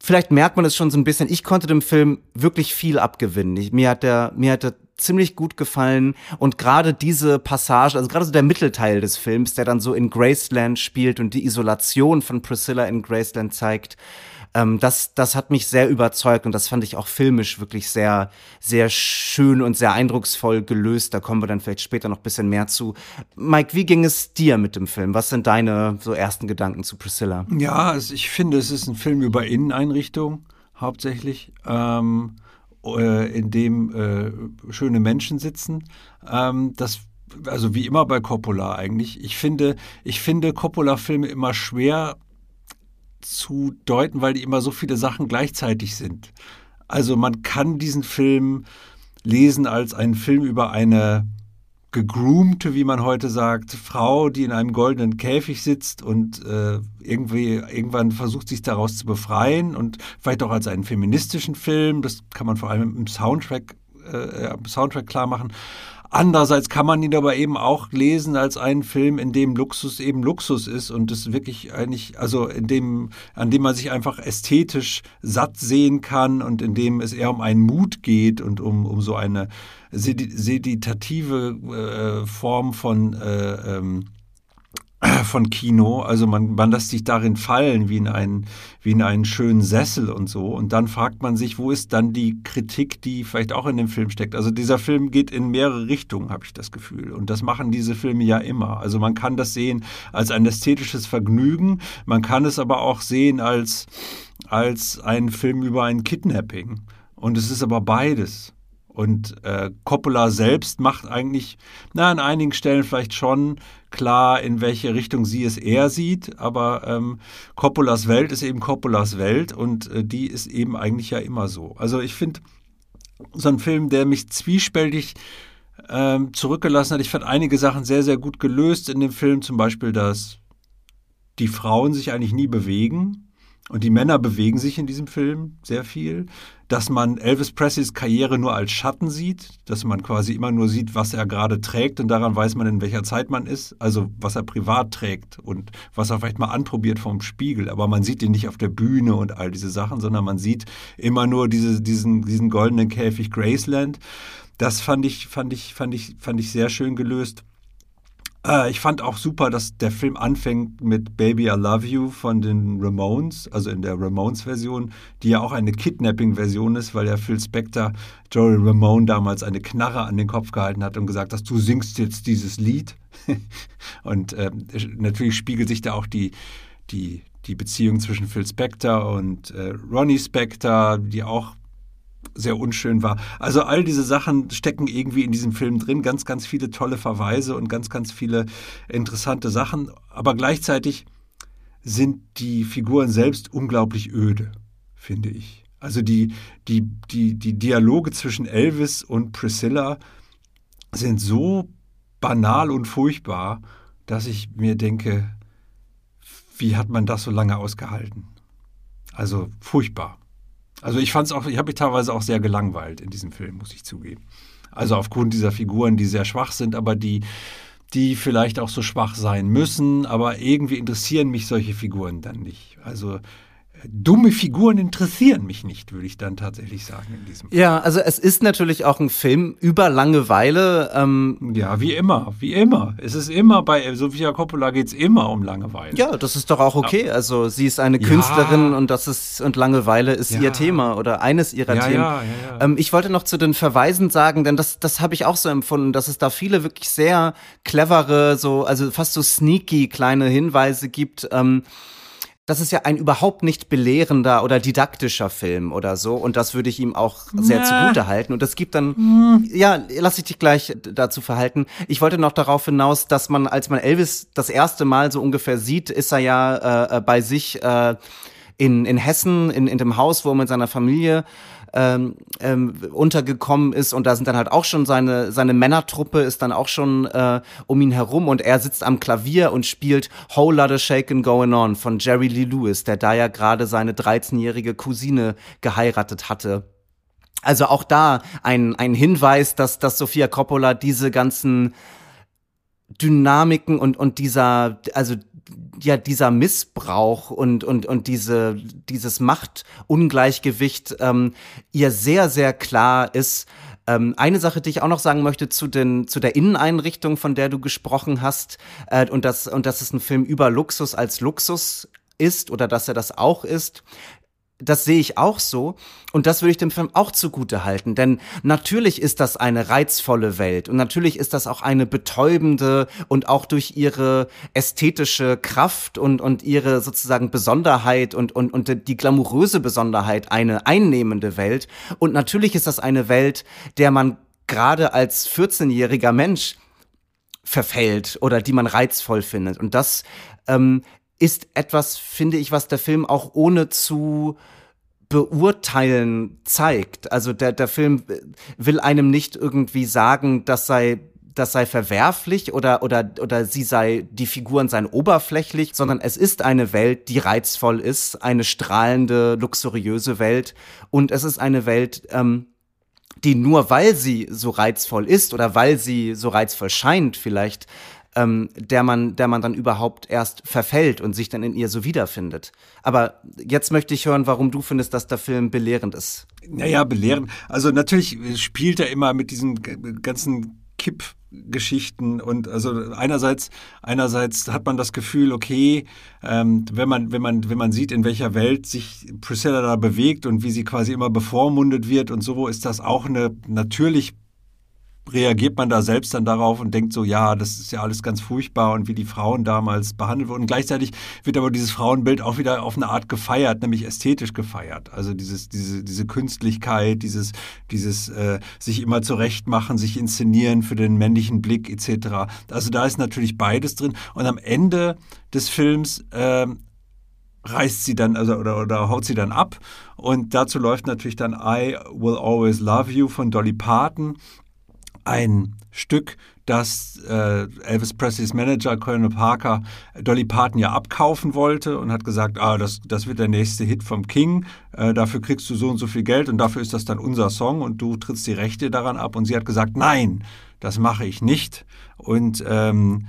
Vielleicht merkt man es schon so ein bisschen. Ich konnte dem Film wirklich viel abgewinnen. Ich, mir hat der, mir hat der ziemlich gut gefallen und gerade diese Passage, also gerade so der Mittelteil des Films, der dann so in Graceland spielt und die Isolation von Priscilla in Graceland zeigt, ähm, das, das hat mich sehr überzeugt und das fand ich auch filmisch wirklich sehr, sehr schön und sehr eindrucksvoll gelöst. Da kommen wir dann vielleicht später noch ein bisschen mehr zu. Mike, wie ging es dir mit dem Film? Was sind deine so ersten Gedanken zu Priscilla?
Ja, also ich finde, es ist ein Film über Inneneinrichtung hauptsächlich. Ähm, äh, in dem äh, schöne Menschen sitzen. Ähm, das also wie immer bei Coppola eigentlich. Ich finde, ich finde Coppola-Filme immer schwer zu deuten, weil die immer so viele Sachen gleichzeitig sind. Also man kann diesen Film lesen als einen Film über eine gegroomte, wie man heute sagt, Frau, die in einem goldenen Käfig sitzt und äh, irgendwie irgendwann versucht, sich daraus zu befreien und vielleicht auch als einen feministischen Film. Das kann man vor allem im Soundtrack, äh, im Soundtrack klar machen. Andererseits kann man ihn aber eben auch lesen als einen Film, in dem Luxus eben Luxus ist und es wirklich eigentlich, also in dem, an dem man sich einfach ästhetisch satt sehen kann und in dem es eher um einen Mut geht und um, um so eine seditative äh, Form von äh, ähm, von Kino. Also man, man lässt sich darin fallen wie in, einen, wie in einen schönen Sessel und so. Und dann fragt man sich, wo ist dann die Kritik, die vielleicht auch in dem Film steckt. Also dieser Film geht in mehrere Richtungen, habe ich das Gefühl. Und das machen diese Filme ja immer. Also man kann das sehen als ein ästhetisches Vergnügen. Man kann es aber auch sehen als, als ein Film über ein Kidnapping. Und es ist aber beides. Und äh, Coppola selbst macht eigentlich, na, an einigen Stellen vielleicht schon klar, in welche Richtung sie es eher sieht, aber ähm, Coppolas Welt ist eben Coppolas Welt und äh, die ist eben eigentlich ja immer so. Also ich finde, so ein Film, der mich zwiespältig ähm, zurückgelassen hat, ich fand einige Sachen sehr, sehr gut gelöst in dem Film, zum Beispiel, dass die Frauen sich eigentlich nie bewegen und die Männer bewegen sich in diesem Film sehr viel, dass man Elvis Presleys Karriere nur als Schatten sieht, dass man quasi immer nur sieht, was er gerade trägt und daran weiß man, in welcher Zeit man ist, also was er privat trägt und was er vielleicht mal anprobiert vom Spiegel, aber man sieht ihn nicht auf der Bühne und all diese Sachen, sondern man sieht immer nur diese, diesen, diesen goldenen Käfig Graceland. Das fand ich, fand ich, fand ich, fand ich sehr schön gelöst. Äh, ich fand auch super, dass der Film anfängt mit Baby I Love You von den Ramones, also in der Ramones-Version, die ja auch eine Kidnapping-Version ist, weil ja Phil Spector Joey Ramone damals eine Knarre an den Kopf gehalten hat und gesagt hat, du singst jetzt dieses Lied. und äh, natürlich spiegelt sich da auch die, die, die Beziehung zwischen Phil Spector und äh, Ronnie Spector, die auch sehr unschön war. Also all diese Sachen stecken irgendwie in diesem Film drin, ganz, ganz viele tolle Verweise und ganz, ganz viele interessante Sachen. Aber gleichzeitig sind die Figuren selbst unglaublich öde, finde ich. Also die, die, die, die Dialoge zwischen Elvis und Priscilla sind so banal und furchtbar, dass ich mir denke, wie hat man das so lange ausgehalten? Also furchtbar. Also ich fand es auch, ich habe mich teilweise auch sehr gelangweilt in diesem Film, muss ich zugeben. Also aufgrund dieser Figuren, die sehr schwach sind, aber die, die vielleicht auch so schwach sein müssen, aber irgendwie interessieren mich solche Figuren dann nicht. Also dumme Figuren interessieren mich nicht, würde ich dann tatsächlich sagen in diesem
Film. Ja, also es ist natürlich auch ein Film über Langeweile.
Ähm ja, wie immer, wie immer. Es ist immer bei Sofia Coppola geht es immer um Langeweile.
Ja, das ist doch auch okay. Ja. Also sie ist eine Künstlerin ja. und das ist und Langeweile ist ja. ihr Thema oder eines ihrer Themen. Ja, ähm, ich wollte noch zu den Verweisen sagen, denn das, das habe ich auch so empfunden, dass es da viele wirklich sehr clevere, so also fast so sneaky kleine Hinweise gibt. Ähm, das ist ja ein überhaupt nicht belehrender oder didaktischer Film oder so. Und das würde ich ihm auch sehr ja. zugute halten. Und es gibt dann, hm. ja, lass ich dich gleich dazu verhalten. Ich wollte noch darauf hinaus, dass man, als man Elvis das erste Mal so ungefähr sieht, ist er ja äh, äh bei sich äh, in, in Hessen, in, in dem Haus, wo er mit seiner Familie ähm, ähm, untergekommen ist und da sind dann halt auch schon seine seine Männertruppe ist dann auch schon äh, um ihn herum und er sitzt am Klavier und spielt Whole Lotta Shaken Going On von Jerry Lee Lewis, der da ja gerade seine 13-jährige Cousine geheiratet hatte. Also auch da ein, ein Hinweis, dass, dass Sofia Coppola diese ganzen Dynamiken und, und dieser, also ja dieser Missbrauch und und und diese dieses Machtungleichgewicht ähm, ihr sehr sehr klar ist. Ähm, eine Sache, die ich auch noch sagen möchte zu den zu der Inneneinrichtung, von der du gesprochen hast äh, und das und dass es ein Film über Luxus als Luxus ist oder dass er das auch ist das sehe ich auch so und das würde ich dem Film auch zugute halten, denn natürlich ist das eine reizvolle Welt und natürlich ist das auch eine betäubende und auch durch ihre ästhetische Kraft und und ihre sozusagen Besonderheit und und und die glamouröse Besonderheit eine einnehmende Welt. Und natürlich ist das eine Welt, der man gerade als 14-jähriger Mensch verfällt oder die man reizvoll findet. Und das ähm, ist etwas, finde ich, was der Film auch ohne zu beurteilen zeigt. Also der, der Film will einem nicht irgendwie sagen, das sei das sei verwerflich oder, oder, oder sie sei, die Figuren seien oberflächlich, sondern es ist eine Welt, die reizvoll ist, eine strahlende, luxuriöse Welt und es ist eine Welt, ähm, die nur weil sie so reizvoll ist oder weil sie so reizvoll scheint vielleicht, ähm, der man, der man dann überhaupt erst verfällt und sich dann in ihr so wiederfindet. Aber jetzt möchte ich hören, warum du findest, dass der Film belehrend ist.
Naja, belehrend. Also natürlich spielt er immer mit diesen ganzen Kipp Geschichten und also einerseits einerseits hat man das Gefühl okay ähm, wenn man wenn man wenn man sieht in welcher Welt sich Priscilla da bewegt und wie sie quasi immer bevormundet wird und so ist das auch eine natürlich reagiert man da selbst dann darauf und denkt so, ja, das ist ja alles ganz furchtbar und wie die Frauen damals behandelt wurden. Gleichzeitig wird aber dieses Frauenbild auch wieder auf eine Art gefeiert, nämlich ästhetisch gefeiert. Also dieses, diese, diese Künstlichkeit, dieses, dieses äh, sich immer zurechtmachen, sich inszenieren für den männlichen Blick etc. Also da ist natürlich beides drin. Und am Ende des Films äh, reißt sie dann, also oder, oder haut sie dann ab. Und dazu läuft natürlich dann I Will Always Love You von Dolly Parton ein Stück, das äh, Elvis Presleys Manager Colonel Parker Dolly Parton ja abkaufen wollte und hat gesagt, ah, das, das wird der nächste Hit vom King, äh, dafür kriegst du so und so viel Geld und dafür ist das dann unser Song und du trittst die Rechte daran ab. Und sie hat gesagt, nein, das mache ich nicht. Und ähm,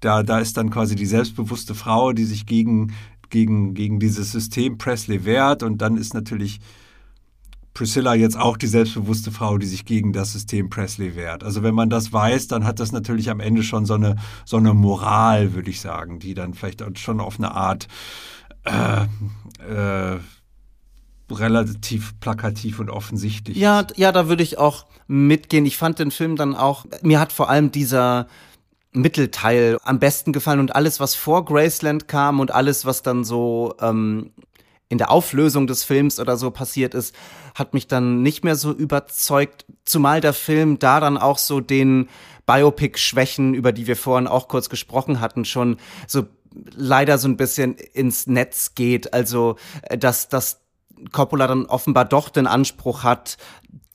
da, da ist dann quasi die selbstbewusste Frau, die sich gegen, gegen, gegen dieses System Presley wehrt und dann ist natürlich Priscilla jetzt auch die selbstbewusste Frau, die sich gegen das System Presley wehrt. Also wenn man das weiß, dann hat das natürlich am Ende schon so eine, so eine Moral, würde ich sagen, die dann vielleicht schon auf eine Art äh, äh, relativ plakativ und offensichtlich.
Ja, ja, da würde ich auch mitgehen. Ich fand den Film dann auch, mir hat vor allem dieser Mittelteil am besten gefallen und alles, was vor Graceland kam und alles, was dann so ähm, in der Auflösung des Films oder so passiert ist, hat mich dann nicht mehr so überzeugt, zumal der Film da dann auch so den Biopic-Schwächen, über die wir vorhin auch kurz gesprochen hatten, schon so leider so ein bisschen ins Netz geht. Also, äh, dass, dass Coppola dann offenbar doch den Anspruch hat,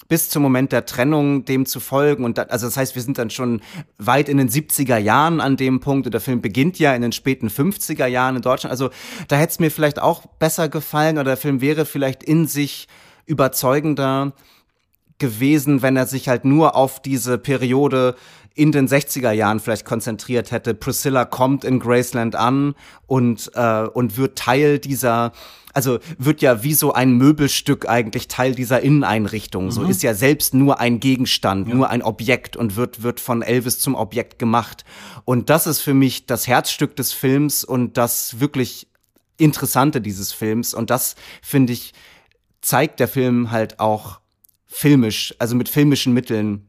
bis zum Moment der Trennung dem zu folgen. Und da, also das heißt, wir sind dann schon weit in den 70er Jahren an dem Punkt. Und der Film beginnt ja in den späten 50er Jahren in Deutschland. Also da hätte es mir vielleicht auch besser gefallen oder der Film wäre vielleicht in sich überzeugender gewesen, wenn er sich halt nur auf diese Periode in den 60er Jahren vielleicht konzentriert hätte. Priscilla kommt in Graceland an und, äh, und wird Teil dieser also wird ja wie so ein Möbelstück eigentlich Teil dieser Inneneinrichtung. Mhm. So ist ja selbst nur ein Gegenstand, ja. nur ein Objekt und wird, wird von Elvis zum Objekt gemacht. Und das ist für mich das Herzstück des Films und das wirklich Interessante dieses Films. Und das finde ich, zeigt der Film halt auch filmisch, also mit filmischen Mitteln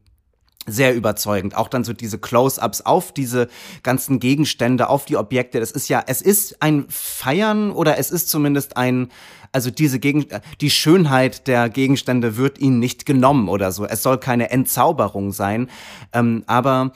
sehr überzeugend. Auch dann so diese Close-ups auf diese ganzen Gegenstände, auf die Objekte. Das ist ja, es ist ein Feiern oder es ist zumindest ein, also diese Gegen die Schönheit der Gegenstände wird ihnen nicht genommen oder so. Es soll keine Entzauberung sein, ähm, aber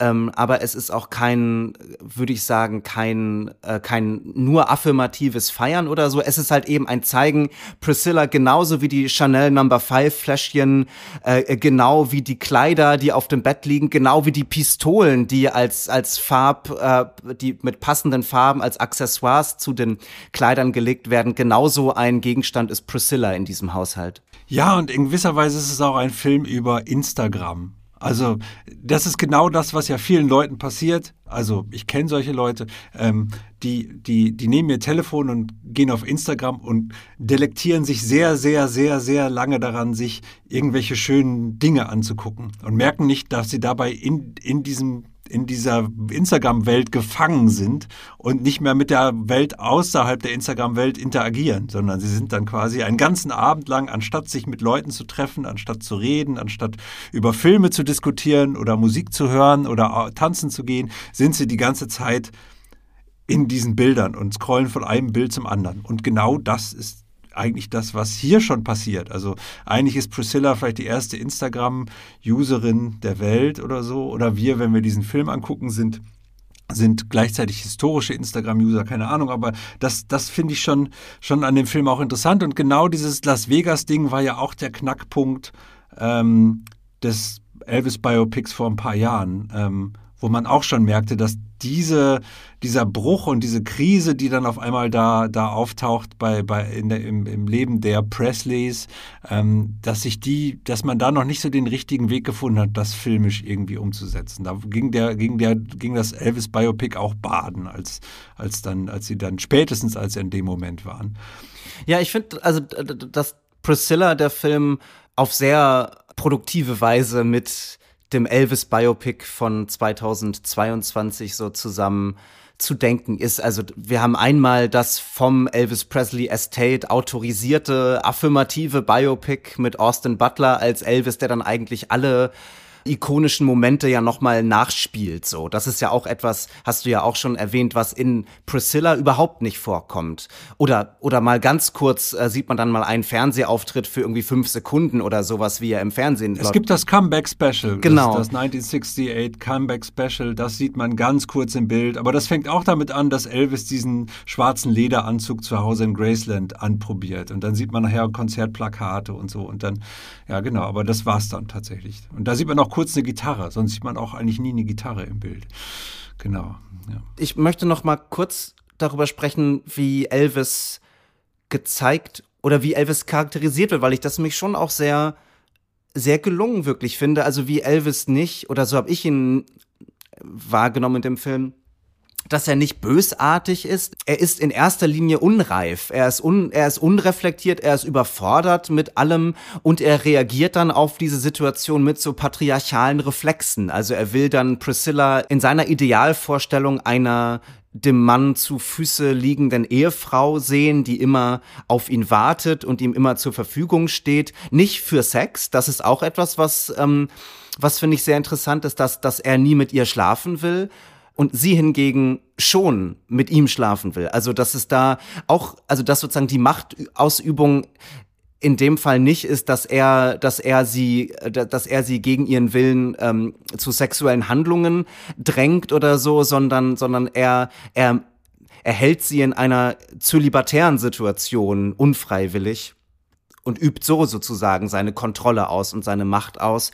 ähm, aber es ist auch kein, würde ich sagen, kein, äh, kein nur affirmatives Feiern oder so. Es ist halt eben ein Zeigen, Priscilla genauso wie die Chanel Number Five Fläschchen, äh, genau wie die Kleider, die auf dem Bett liegen, genau wie die Pistolen, die als, als Farb, äh, die mit passenden Farben als Accessoires zu den Kleidern gelegt werden. Genauso ein Gegenstand ist Priscilla in diesem Haushalt.
Ja, und in gewisser Weise ist es auch ein Film über Instagram. Also das ist genau das, was ja vielen Leuten passiert. Also ich kenne solche Leute, ähm, die, die, die nehmen ihr Telefon und gehen auf Instagram und delektieren sich sehr, sehr, sehr, sehr lange daran, sich irgendwelche schönen Dinge anzugucken und merken nicht, dass sie dabei in, in diesem in dieser Instagram-Welt gefangen sind und nicht mehr mit der Welt außerhalb der Instagram-Welt interagieren, sondern sie sind dann quasi einen ganzen Abend lang, anstatt sich mit Leuten zu treffen, anstatt zu reden, anstatt über Filme zu diskutieren oder Musik zu hören oder tanzen zu gehen, sind sie die ganze Zeit in diesen Bildern und scrollen von einem Bild zum anderen. Und genau das ist eigentlich das, was hier schon passiert. Also eigentlich ist Priscilla vielleicht die erste Instagram-Userin der Welt oder so. Oder wir, wenn wir diesen Film angucken, sind sind gleichzeitig historische Instagram-User, keine Ahnung, aber das, das finde ich schon, schon an dem Film auch interessant. Und genau dieses Las Vegas-Ding war ja auch der Knackpunkt ähm, des Elvis-Biopics vor ein paar Jahren, ähm, wo man auch schon merkte, dass diese, dieser Bruch und diese Krise, die dann auf einmal da, da auftaucht bei, bei der, im, im Leben der Presleys, ähm, dass sich die, dass man da noch nicht so den richtigen Weg gefunden hat, das filmisch irgendwie umzusetzen. Da ging der, ging der, ging das Elvis Biopic auch baden, als, als dann, als sie dann spätestens als sie in dem Moment waren.
Ja, ich finde, also dass Priscilla der Film auf sehr produktive Weise mit dem Elvis Biopic von 2022 so zusammen zu denken ist. Also wir haben einmal das vom Elvis Presley Estate autorisierte affirmative Biopic mit Austin Butler als Elvis, der dann eigentlich alle ikonischen Momente ja nochmal nachspielt. So, das ist ja auch etwas, hast du ja auch schon erwähnt, was in Priscilla überhaupt nicht vorkommt. Oder oder mal ganz kurz äh, sieht man dann mal einen Fernsehauftritt für irgendwie fünf Sekunden oder sowas, wie er im Fernsehen.
Es gibt das Comeback Special.
Genau.
Das, das 1968 Comeback Special. Das sieht man ganz kurz im Bild. Aber das fängt auch damit an, dass Elvis diesen schwarzen Lederanzug zu Hause in Graceland anprobiert. Und dann sieht man nachher Konzertplakate und so. Und dann, ja genau. Aber das war's dann tatsächlich. Und da sieht man auch kurz eine Gitarre, sonst sieht man auch eigentlich nie eine Gitarre im Bild. Genau.
Ja. Ich möchte noch mal kurz darüber sprechen, wie Elvis gezeigt oder wie Elvis charakterisiert wird, weil ich das mich schon auch sehr sehr gelungen wirklich finde. Also wie Elvis nicht oder so habe ich ihn wahrgenommen in dem Film dass er nicht bösartig ist. Er ist in erster Linie unreif. Er ist, un, er ist unreflektiert, er ist überfordert mit allem und er reagiert dann auf diese Situation mit so patriarchalen Reflexen. Also er will dann Priscilla in seiner Idealvorstellung einer dem Mann zu Füße liegenden Ehefrau sehen, die immer auf ihn wartet und ihm immer zur Verfügung steht. Nicht für Sex, das ist auch etwas, was, ähm, was finde ich sehr interessant ist, dass, dass er nie mit ihr schlafen will, und sie hingegen schon mit ihm schlafen will. Also, dass es da auch, also, dass sozusagen die Machtausübung in dem Fall nicht ist, dass er, dass er sie, dass er sie gegen ihren Willen ähm, zu sexuellen Handlungen drängt oder so, sondern, sondern er, er, er hält sie in einer zölibatären Situation unfreiwillig und übt so sozusagen seine Kontrolle aus und seine Macht aus.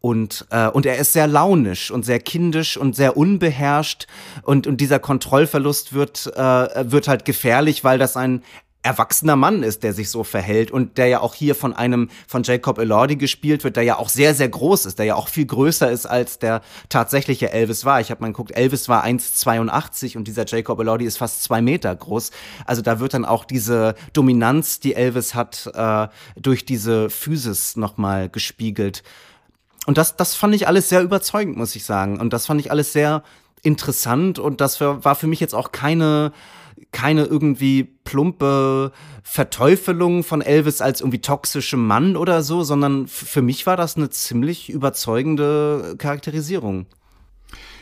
Und, äh, und er ist sehr launisch und sehr kindisch und sehr unbeherrscht. Und, und dieser Kontrollverlust wird, äh, wird halt gefährlich, weil das ein erwachsener Mann ist, der sich so verhält und der ja auch hier von einem, von Jacob Elordi gespielt wird, der ja auch sehr, sehr groß ist, der ja auch viel größer ist, als der tatsächliche Elvis war. Ich habe mal geguckt, Elvis war 1,82 und dieser Jacob Elordi ist fast zwei Meter groß. Also da wird dann auch diese Dominanz, die Elvis hat, äh, durch diese Physis nochmal gespiegelt. Und das, das fand ich alles sehr überzeugend, muss ich sagen. Und das fand ich alles sehr interessant und das war für mich jetzt auch keine, keine irgendwie plumpe Verteufelung von Elvis als irgendwie toxischem Mann oder so, sondern für mich war das eine ziemlich überzeugende Charakterisierung.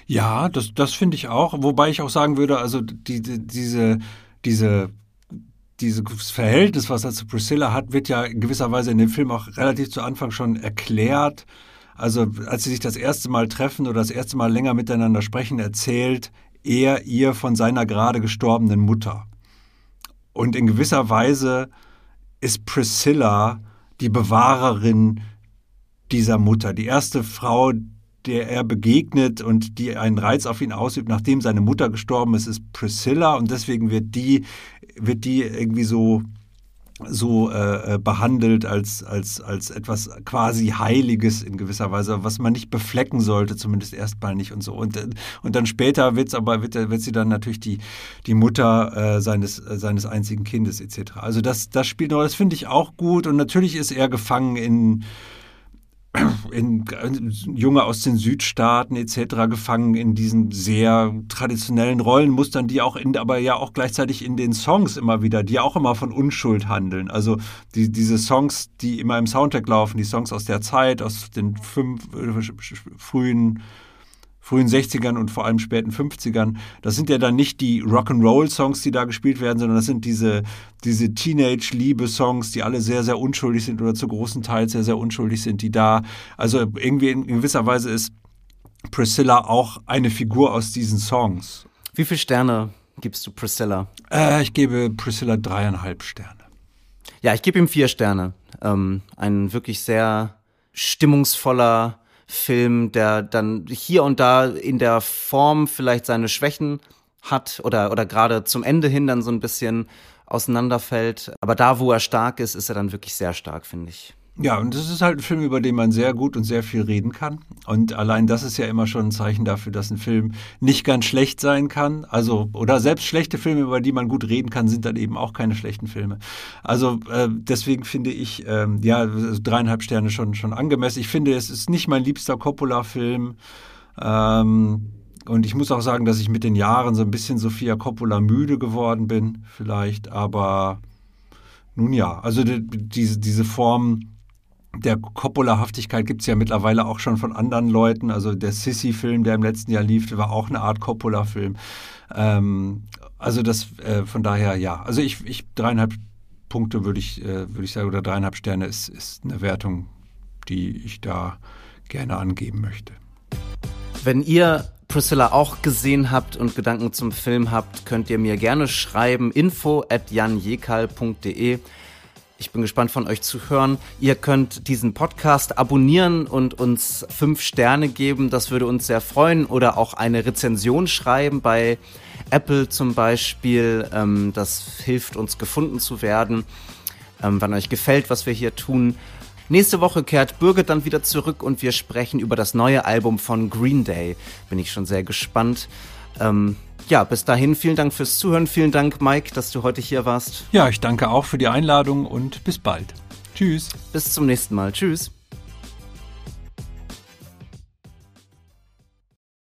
Ja, das, das finde ich auch. Wobei ich auch sagen würde, also die, die, diese, diese dieses Verhältnis, was er zu Priscilla hat, wird ja in gewisser Weise in dem Film auch relativ zu Anfang schon erklärt. Also als sie sich das erste Mal treffen oder das erste Mal länger miteinander sprechen, erzählt er ihr von seiner gerade gestorbenen Mutter. Und in gewisser Weise ist Priscilla die Bewahrerin dieser Mutter, die erste Frau, der er begegnet und die einen Reiz auf ihn ausübt, nachdem seine Mutter gestorben ist, ist Priscilla und deswegen wird die, wird die irgendwie so so äh, äh, behandelt als, als, als etwas quasi Heiliges in gewisser Weise, was man nicht beflecken sollte, zumindest erstmal nicht und so. Und, äh, und dann später wird's aber, wird, wird sie dann natürlich die, die Mutter äh, seines, äh, seines einzigen Kindes etc. Also das, das spielt noch, das finde ich auch gut und natürlich ist er gefangen in in, Junge aus den Südstaaten etc. gefangen in diesen sehr traditionellen Rollenmustern, die auch in, aber ja auch gleichzeitig in den Songs immer wieder, die auch immer von Unschuld handeln. Also die, diese Songs, die immer im Soundtrack laufen, die Songs aus der Zeit, aus den fünf, äh, frühen frühen 60ern und vor allem späten 50ern. Das sind ja dann nicht die Rock'n'Roll-Songs, die da gespielt werden, sondern das sind diese, diese Teenage-Liebe-Songs, die alle sehr, sehr unschuldig sind oder zu großen Teil sehr, sehr unschuldig sind, die da, also irgendwie in gewisser Weise ist Priscilla auch eine Figur aus diesen Songs.
Wie viele Sterne gibst du Priscilla?
Äh, ich gebe Priscilla dreieinhalb Sterne.
Ja, ich gebe ihm vier Sterne. Ähm, ein wirklich sehr stimmungsvoller Film, der dann hier und da in der Form vielleicht seine Schwächen hat oder, oder gerade zum Ende hin dann so ein bisschen auseinanderfällt. Aber da, wo er stark ist, ist er dann wirklich sehr stark, finde ich.
Ja, und das ist halt ein Film, über den man sehr gut und sehr viel reden kann. Und allein das ist ja immer schon ein Zeichen dafür, dass ein Film nicht ganz schlecht sein kann. Also, oder selbst schlechte Filme, über die man gut reden kann, sind dann eben auch keine schlechten Filme. Also, äh, deswegen finde ich, ähm, ja, dreieinhalb Sterne schon, schon angemessen. Ich finde, es ist nicht mein liebster Coppola-Film. Ähm, und ich muss auch sagen, dass ich mit den Jahren so ein bisschen Sofia Coppola müde geworden bin, vielleicht. Aber nun ja, also die, diese, diese Form der Coppola-Haftigkeit gibt es ja mittlerweile auch schon von anderen Leuten. Also der Sissy-Film, der im letzten Jahr lief, war auch eine Art Coppola-Film. Ähm, also das äh, von daher ja. Also ich, ich dreieinhalb Punkte würde ich, äh, würde ich sagen, oder dreieinhalb Sterne ist, ist eine Wertung, die ich da gerne angeben möchte.
Wenn ihr Priscilla auch gesehen habt und Gedanken zum Film habt, könnt ihr mir gerne schreiben info at janjekal.de. Ich bin gespannt von euch zu hören. Ihr könnt diesen Podcast abonnieren und uns fünf Sterne geben. Das würde uns sehr freuen. Oder auch eine Rezension schreiben bei Apple zum Beispiel. Ähm, das hilft uns gefunden zu werden. Ähm, wenn euch gefällt, was wir hier tun. Nächste Woche kehrt Birgit dann wieder zurück und wir sprechen über das neue Album von Green Day. Bin ich schon sehr gespannt. Ähm, ja, bis dahin vielen Dank fürs Zuhören. Vielen Dank, Mike, dass du heute hier warst.
Ja, ich danke auch für die Einladung und bis bald. Tschüss.
Bis zum nächsten Mal. Tschüss.